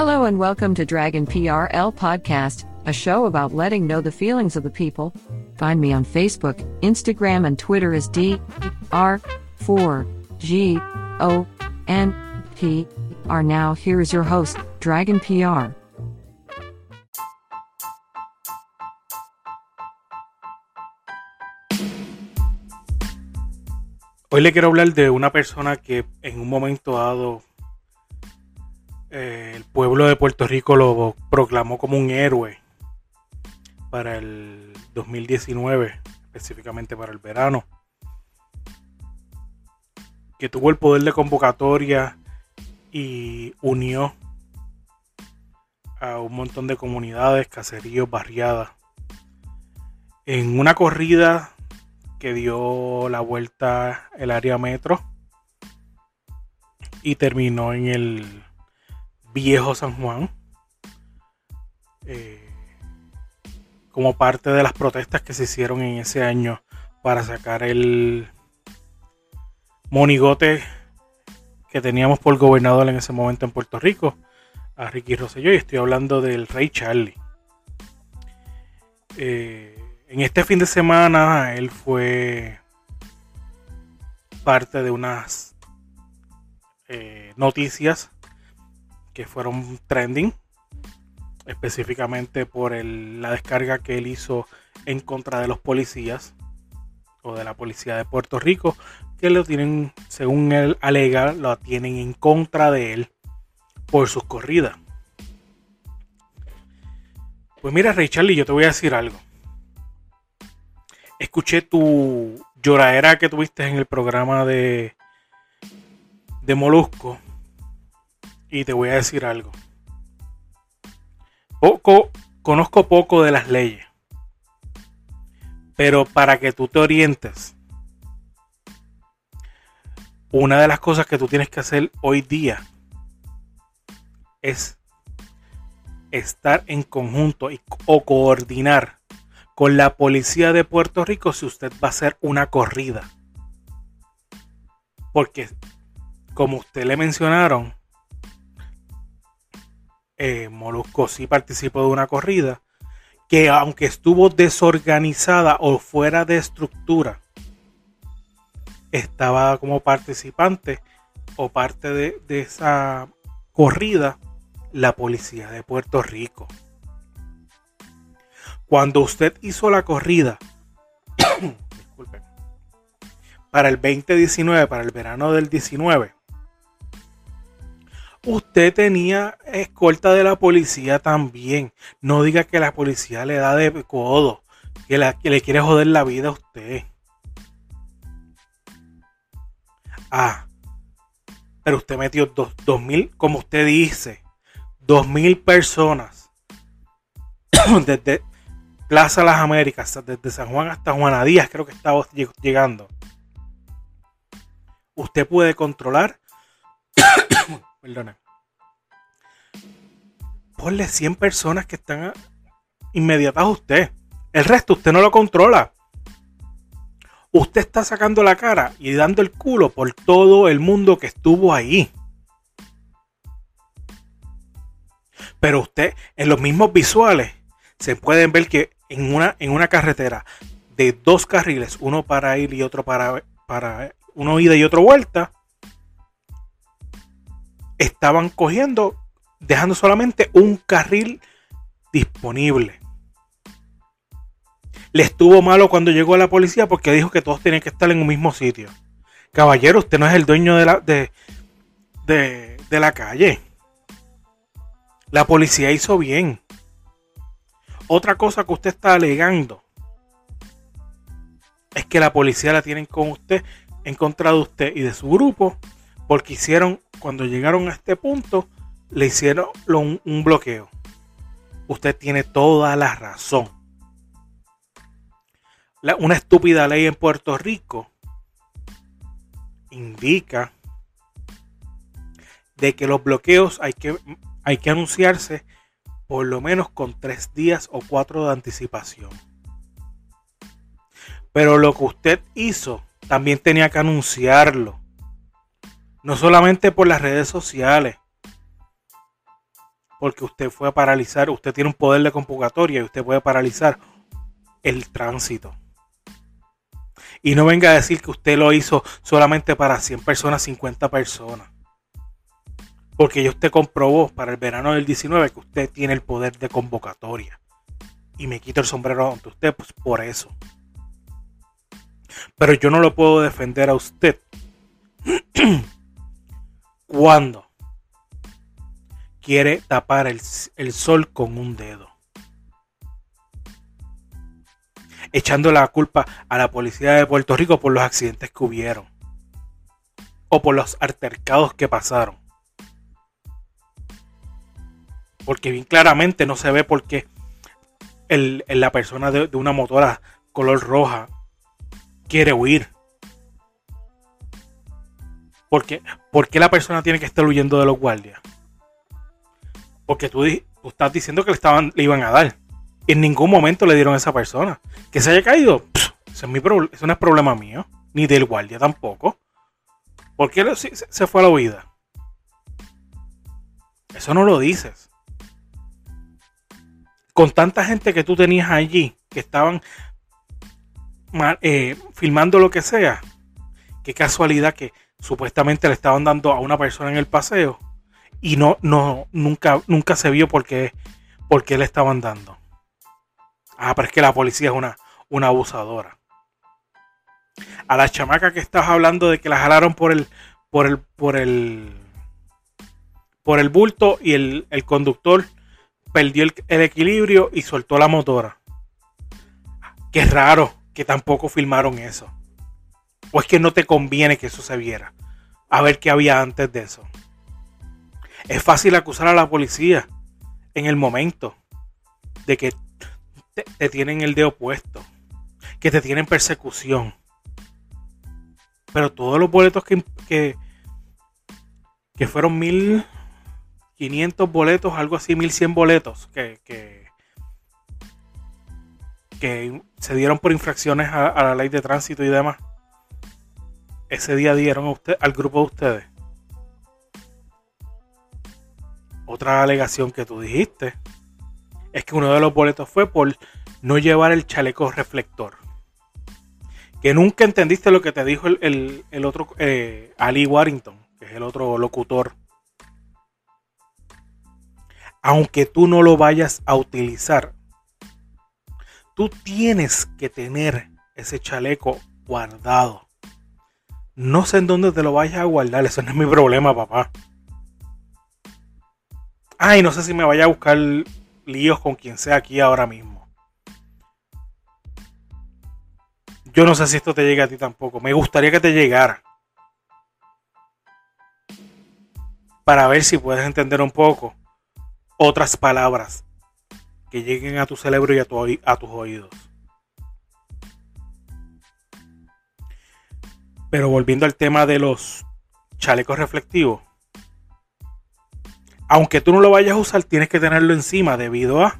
Hello and welcome to Dragon PRL Podcast, a show about letting know the feelings of the people. Find me on Facebook, Instagram, and Twitter as D R 4 G O N P R. Now, here is your host, Dragon PR. Hoy le quiero hablar de una persona que en un momento dado eh, el pueblo de Puerto Rico lo proclamó como un héroe para el 2019, específicamente para el verano, que tuvo el poder de convocatoria y unió a un montón de comunidades, caseríos, barriadas, en una corrida que dio la vuelta el área metro y terminó en el viejo San Juan eh, como parte de las protestas que se hicieron en ese año para sacar el monigote que teníamos por gobernador en ese momento en Puerto Rico, a Ricky Rosselló, y estoy hablando del Rey Charlie. Eh, en este fin de semana él fue parte de unas eh, noticias que fueron trending, específicamente por la descarga que él hizo en contra de los policías o de la policía de Puerto Rico, que lo tienen, según él alega, lo tienen en contra de él por sus corridas. Pues mira, Ray Charlie, yo te voy a decir algo escuché tu lloradera que tuviste en el programa de, de Molusco. Y te voy a decir algo. Poco, conozco poco de las leyes. Pero para que tú te orientes, una de las cosas que tú tienes que hacer hoy día es estar en conjunto y, o coordinar con la policía de Puerto Rico si usted va a hacer una corrida. Porque, como usted le mencionaron, eh, Molusco sí participó de una corrida que aunque estuvo desorganizada o fuera de estructura, estaba como participante o parte de, de esa corrida la policía de Puerto Rico. Cuando usted hizo la corrida, disculpen, para el 2019, para el verano del 19, usted tenía escolta de la policía también. No diga que la policía le da de codo, que, le quiere joder la vida a usted. Ah, pero usted metió dos, dos mil, como usted dice, dos mil personas desde, Plaza Las Américas, desde San Juan hasta Juana Díaz, creo que estaba llegando. Usted puede controlar. Perdone. Ponle 100 personas que están inmediatas a usted. El resto usted no lo controla. Usted está sacando la cara y dando el culo por todo el mundo que estuvo ahí. Pero usted, en los mismos visuales, se pueden ver que en una, en una carretera de dos carriles, uno para ir y otro para, para uno ida y otro vuelta, estaban cogiendo, dejando solamente un carril disponible. Le estuvo malo cuando llegó la policía porque dijo que todos tenían que estar en un mismo sitio. Caballero, usted no es el dueño de la, de, de, de la calle. La policía hizo bien. Otra cosa que usted está alegando es que la policía la tienen con usted, en contra de usted y de su grupo, porque hicieron, cuando llegaron a este punto, le hicieron un, bloqueo. Usted tiene toda la razón. Una estúpida ley en Puerto Rico indica de que los bloqueos hay que, hay que anunciarse por lo menos con tres días o cuatro de anticipación. Pero lo que usted hizo también tenía que anunciarlo. No solamente por las redes sociales. Porque usted fue a paralizar, usted tiene un poder de convocatoria y usted puede paralizar el tránsito. Y no venga a decir que usted lo hizo solamente para 100 personas, 50 personas. Porque ya usted comprobó para el verano del 19 que usted tiene el poder de convocatoria. Y me quito el sombrero ante usted pues, por eso. Pero yo no lo puedo defender a usted. Cuando quiere tapar el, el sol con un dedo. echando la culpa a la policía de Puerto Rico por los accidentes que hubieron o por los altercados que pasaron. Porque bien claramente no se ve por qué el, la persona de una motora color roja quiere huir. Porque, ¿Por qué la persona tiene que estar huyendo de los guardias? Porque tú, tú estás diciendo que le, estaban, le iban a dar. En ningún momento le dieron a esa persona. Que se haya caído, eso, es mi no es problema mío. Ni del guardia tampoco. ¿Por qué se, fue a la huida? Eso no lo dices. Con tanta gente que tú tenías allí, que estaban eh, filmando lo que sea, qué casualidad que supuestamente le estaban dando a una persona en el paseo y no, no, nunca, nunca se vio por qué, qué le estaban dando. Ah, pero es que la policía es una, una abusadora. A la chamaca que estás hablando de que la jalaron por el, por el, por el, por el bulto y el, el conductor perdió el, el equilibrio y soltó la motora. Qué raro que tampoco filmaron eso. O es que no te conviene que eso se viera. A ver qué había antes de eso. Es fácil acusar a la policía en el momento de que te, tienen el dedo puesto, que te tienen persecución. Pero todos los boletos que, que, que fueron 1500 boletos, algo así, 1100 boletos que, que, se dieron por infracciones a la ley de tránsito y demás. Ese día dieron a usted, al grupo de ustedes. Otra alegación que tú dijiste es que uno de los boletos fue por no llevar el chaleco reflector. Que nunca entendiste lo que te dijo el, el- otro eh, Ali Warrington, que es el otro locutor. Aunque tú no lo vayas a utilizar, tú tienes que tener ese chaleco guardado. No sé en dónde te lo vayas a guardar, eso no es mi problema, papá. Ay, no sé si me vaya a buscar líos con quien sea aquí ahora mismo. Yo no sé si esto te llega a ti tampoco. Me gustaría que te llegara. Para ver si puedes entender un poco otras palabras que lleguen a tu cerebro y a, tu a tus oídos. Pero volviendo al tema de los chalecos reflectivos. Aunque tú no lo vayas a usar, tienes que tenerlo encima debido a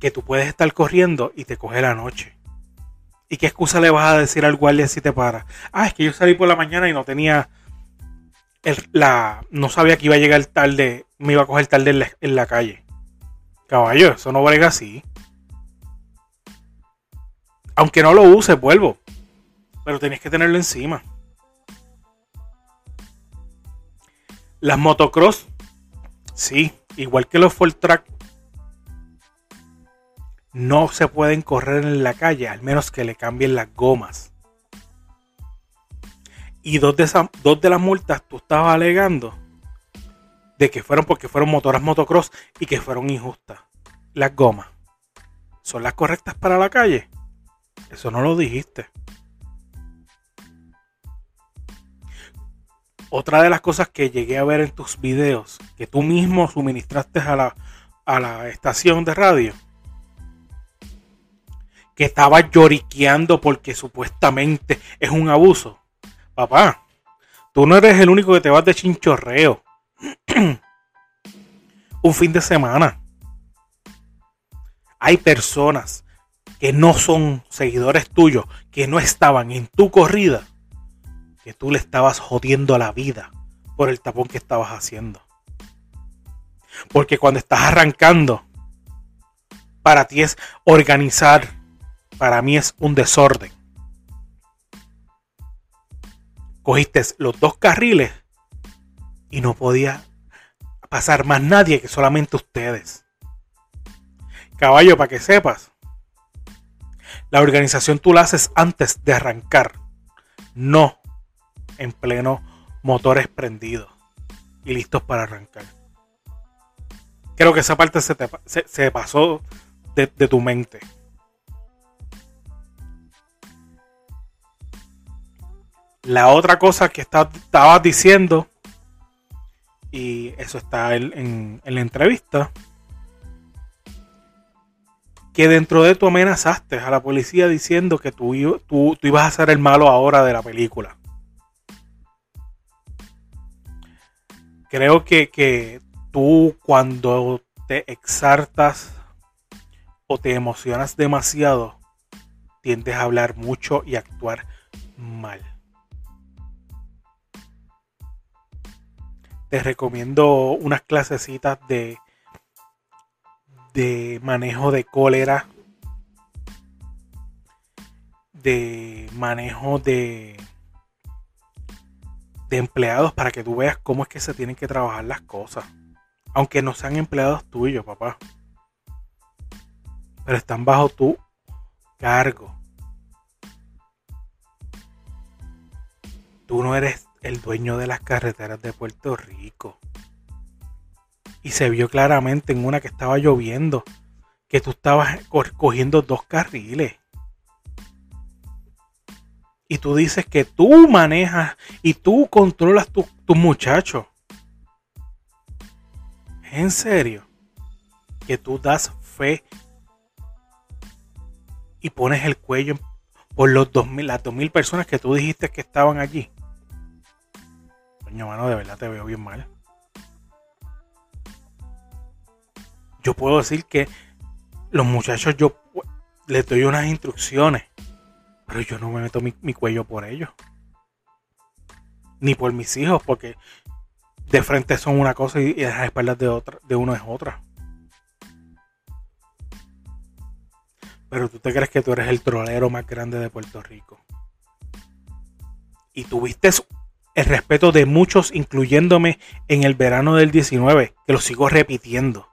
que tú puedes estar corriendo y te coge la noche. ¿Y qué excusa le vas a decir al guardia si te para? Ah, es que yo salí por la mañana y no tenía el- la no sabía que iba a llegar tarde, me iba a coger tarde en la, en la calle. Caballo, eso no brega así. Aunque no lo uses, vuelvo. Pero tienes que tenerlo encima. Las motocross, sí, igual que los full track, no se pueden correr en la calle, al menos que le cambien las gomas. Y dos de, esas, dos de las multas tú estabas alegando de que fueron porque fueron motoras motocross y que fueron injustas. Las gomas, ¿son las correctas para la calle? Eso no lo dijiste. Otra de las cosas que llegué a ver en tus videos, que tú mismo suministraste a la, a la estación de radio, que estaba lloriqueando porque supuestamente es un abuso. Papá, tú no eres el único que te vas de chinchorreo. un fin de semana. Hay personas que no son seguidores tuyos, que no estaban en tu corrida, que tú le estabas jodiendo la vida por el tapón que estabas haciendo. Porque cuando estás arrancando, para ti es organizar, para mí es un desorden. Cogiste los dos carriles y no podía pasar más nadie que solamente ustedes. Caballo, para que sepas, la organización tú la haces antes de arrancar, no en pleno motores prendidos y listos para arrancar. Creo que esa parte se, te, se, pasó de, de tu mente. La otra cosa que estabas diciendo, y eso está en, la entrevista, que dentro de tú amenazaste a la policía diciendo que tú, tú, ibas a ser el malo ahora de la película. Creo que, que tú cuando te exaltas o te emocionas demasiado, tiendes a hablar mucho y actuar mal. te recomiendo unas clasecitas de, de manejo de cólera, de manejo de, empleados para que tú veas cómo es que se tienen que trabajar las cosas. Aunque no sean empleados tuyos, papá. Pero están bajo tu cargo. Tú no eres el dueño de las carreteras de Puerto Rico. Y se vio claramente en una que estaba lloviendo que tú estabas cogiendo dos carriles. Y tú dices que tú manejas y tú controlas tus tu muchachos. En serio. Que tú das fe y pones el cuello por los 2000, las 2000 personas que tú dijiste que estaban allí mano, de verdad te veo bien mal. Yo puedo decir que los muchachos, yo les doy unas instrucciones, pero yo no me meto mi, cuello por ellos. Ni por mis hijos, porque de frente son una cosa y, y las espaldas de, otra, de uno es otra. Pero tú te crees que tú eres el trolero más grande de Puerto Rico. Y tuviste el respeto de muchos, incluyéndome en el verano del 19, que lo sigo repitiendo.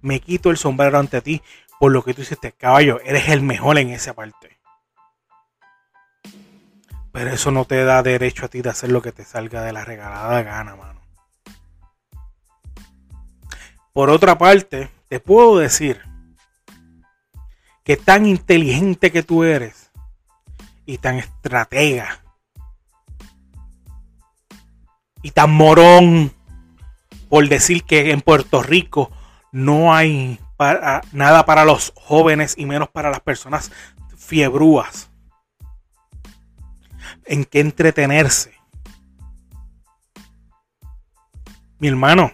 Me quito el sombrero ante ti por lo que tú hiciste, caballo, eres el mejor en esa parte. Pero eso no te da derecho a ti de hacer lo que te salga de la regalada gana, mano. Por otra parte, te puedo decir que tan inteligente que tú eres y tan estratega y tan morón por decir que en Puerto Rico no hay para, nada para los jóvenes y menos para las personas fiebrúas. En qué entretenerse. Mi hermano,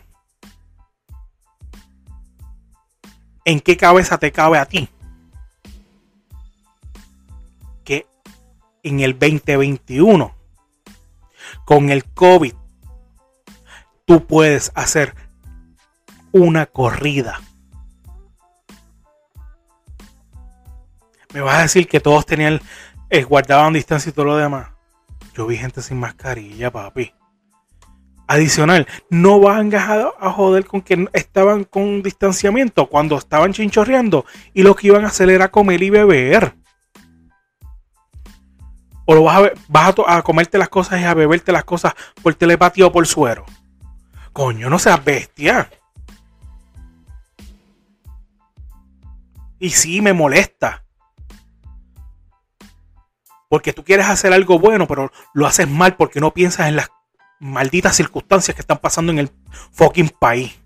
¿en qué cabeza te cabe a ti? Que en el 2021, con el COVID, tú puedes hacer una corrida. Me vas a decir que todos tenían, eh, guardaban distancia y todo lo demás. Yo vi gente sin mascarilla, papi. Adicional, no van a, a joder con que estaban con distanciamiento cuando estaban chinchorreando y lo que iban a hacer era comer y beber. O lo vas a, vas a, a comerte las cosas y a beberte las cosas por telepatía o por suero. Coño, no seas bestia. Y sí, me molesta. Porque tú quieres hacer algo bueno, pero lo haces mal porque no piensas en las malditas circunstancias que están pasando en el fucking país.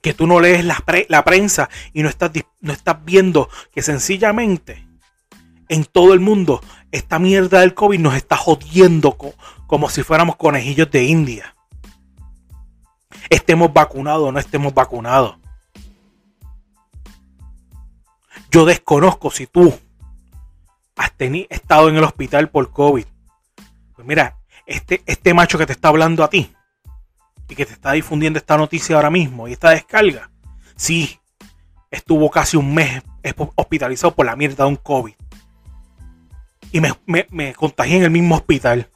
Que tú no lees la, prensa y no estás, no estás viendo que sencillamente en todo el mundo esta mierda del COVID nos está jodiendo como si fuéramos conejillos de India. Estemos vacunados o no estemos vacunados. Yo desconozco si tú has estado en el hospital por COVID. Pues mira, este, este macho que te está hablando a ti y que te está difundiendo esta noticia ahora mismo y esta descarga, sí, estuvo casi un mes hospitalizado por la mierda de un COVID. Y me, contagié en el mismo hospital.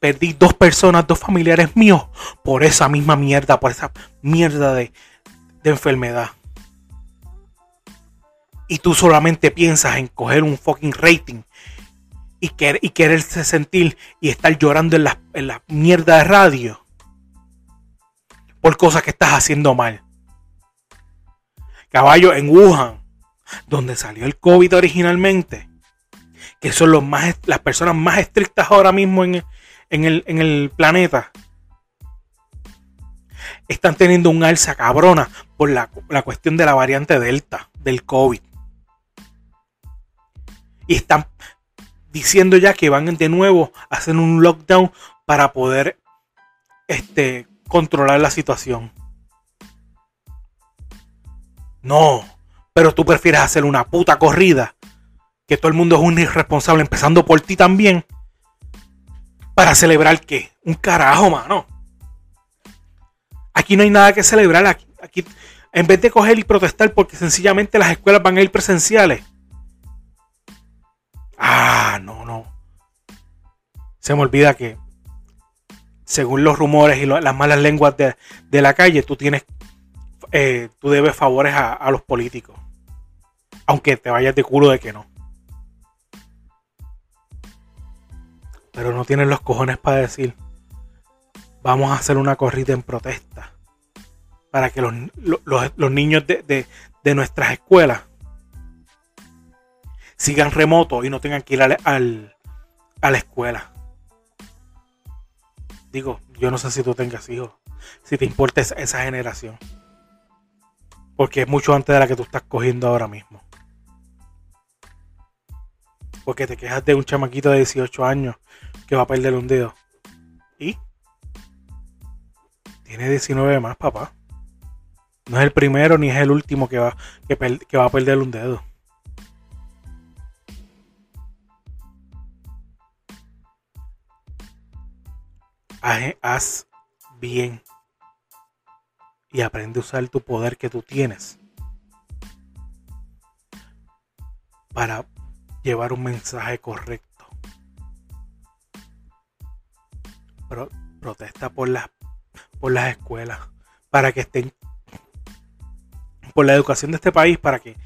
perdí dos personas, dos familiares míos por esa misma mierda, por esa mierda de enfermedad y tú solamente piensas en coger un fucking rating y, querer, y quererse sentir y estar llorando en la, mierda de radio por cosas que estás haciendo mal. Caballo, en Wuhan, donde salió el COVID originalmente, que son los más, las personas más estrictas ahora mismo en, el, planeta, están teniendo un alza cabrona por la cuestión de la variante Delta del COVID y están diciendo ya que van de nuevo a hacer un lockdown para poder este, controlar la situación. No, pero tú prefieres hacer una puta corrida, que todo el mundo es un irresponsable, empezando por ti también, para celebrar qué? Un carajo, mano. Aquí no hay nada que celebrar. Aquí, aquí, en vez de coger y protestar porque sencillamente las escuelas van a ir presenciales, Ah, no, no. Se me olvida que, según los rumores y las malas lenguas de, la calle, tú tienes, eh, tú debes favores a, los políticos. Aunque te vayas de culo de que no. Pero no tienes los cojones para decir, vamos a hacer una corrida en protesta. Para que los, niños de, de nuestras escuelas sigan remoto y no tengan que ir al, a la escuela. Digo, yo no sé si tú tengas hijos, si te importa esa, generación. Porque es mucho antes de la que tú estás cogiendo ahora mismo. Porque te quejas de un chamaquito de 18 años que va a perder un dedo. ¿Y? Tiene 19 más, papá. No es el primero ni es el último que va, que va a perder un dedo. Haz bien y aprende a usar tu poder que tú tienes para llevar un mensaje correcto. protesta por las, por las escuelas, para que estén, por la educación de este país, para que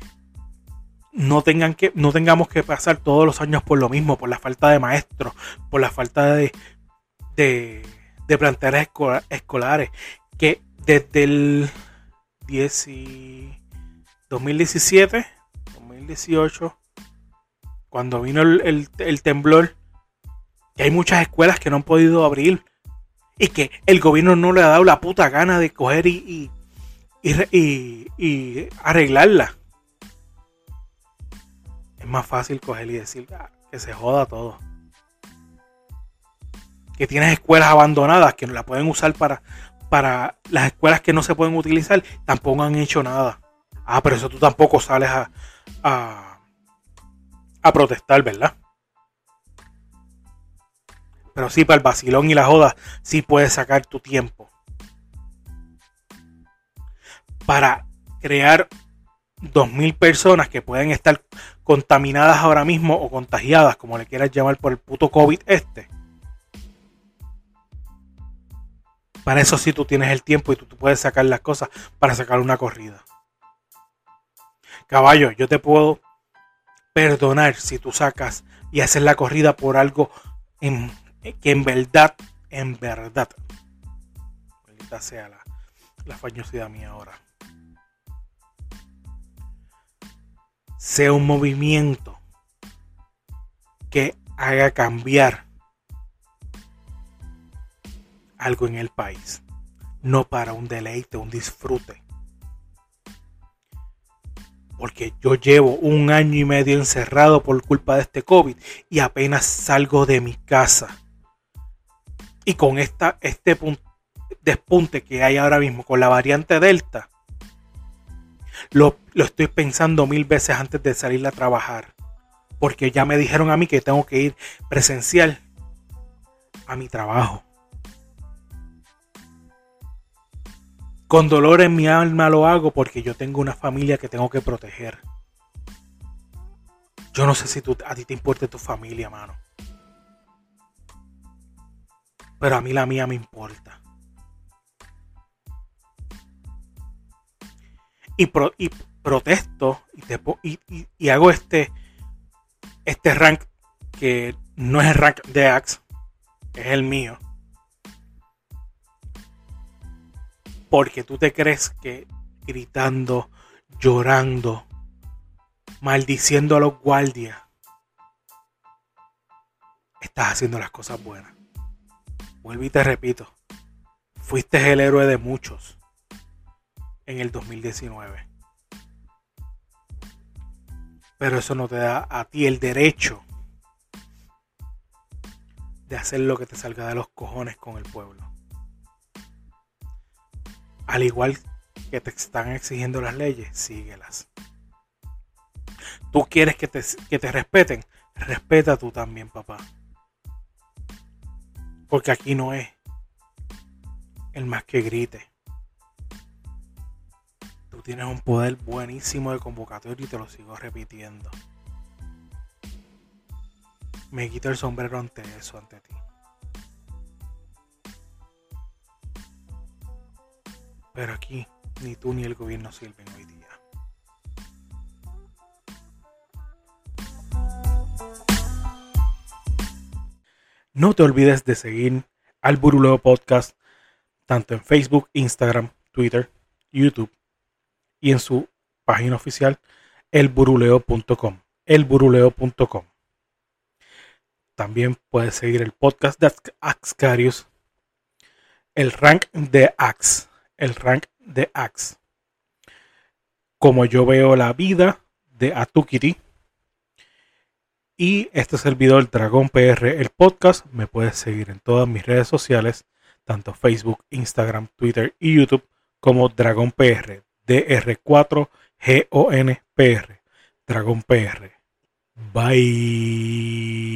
no tengan que, no tengamos que pasar todos los años por lo mismo, por la falta de maestros, por la falta de, de, de escolares que desde el 2017, 2018, cuando vino el, temblor, que hay muchas escuelas que no han podido abrir y que el gobierno no le ha dado la puta gana de coger y, y, y, arreglarla. Es más fácil coger y decir ah, que se joda todo que tienes escuelas abandonadas que no la pueden usar para, para las escuelas que no se pueden utilizar, tampoco han hecho nada. Ah, pero eso tú tampoco sales a, a, a protestar, ¿verdad? Pero sí, para el vacilón y la joda, sí puedes sacar tu tiempo. Para crear 2.000 personas que pueden estar contaminadas ahora mismo o contagiadas, como le quieras llamar por el puto COVID este. Para eso sí tú tienes el tiempo y tú, puedes sacar las cosas para sacar una corrida. Caballo, yo te puedo perdonar si tú sacas y haces la corrida por algo que en verdad, en verdad, maldita sea la, la mía ahora, sea un movimiento que haga cambiar algo en el país, no para un deleite, un disfrute. Porque yo llevo un año y medio encerrado por culpa de este COVID y apenas salgo de mi casa. Y con esta, este despunte que hay ahora mismo con la variante Delta, lo, lo estoy pensando mil veces antes de salir a trabajar. Porque ya me dijeron a mí que tengo que ir presencial a mi trabajo. Con dolor en mi alma lo hago porque yo tengo una familia que tengo que proteger. Yo no sé si a ti te importa tu familia, mano. Pero a mí la mía me importa. Y, protesto y, y, hago este, este rank que no es el rank de Axe, es el mío. Porque tú te crees que gritando, llorando, maldiciendo a los guardias, estás haciendo las cosas buenas. Vuelvo y te repito, fuiste el héroe de muchos en el 2019. Pero eso no te da a ti el derecho de hacer lo que te salga de los cojones con el pueblo al igual que te están exigiendo las leyes, síguelas. Tú quieres que te, que te respeten, respeta tú también, papá. Porque aquí no es el más que grite. Tú tienes un poder buenísimo de convocatoria y te lo sigo repitiendo. Me quito el sombrero ante eso, ante ti. Pero aquí ni tú ni el gobierno sirven hoy día. No te olvides de seguir al Buruleo Podcast tanto en Facebook, Instagram, Twitter, YouTube y en su página oficial elburuleo.com. Elburuleo.com. También puedes seguir el podcast de Axcarius, el rank de Ax el rank de Axe. Como yo veo la vida de Atukiri. Y este servidor Dragón PR, el podcast, me puedes seguir en todas mis redes sociales, tanto Facebook, Instagram, Twitter y YouTube, como Dragón PR, DR4GONPR, Dragón PR. Bye.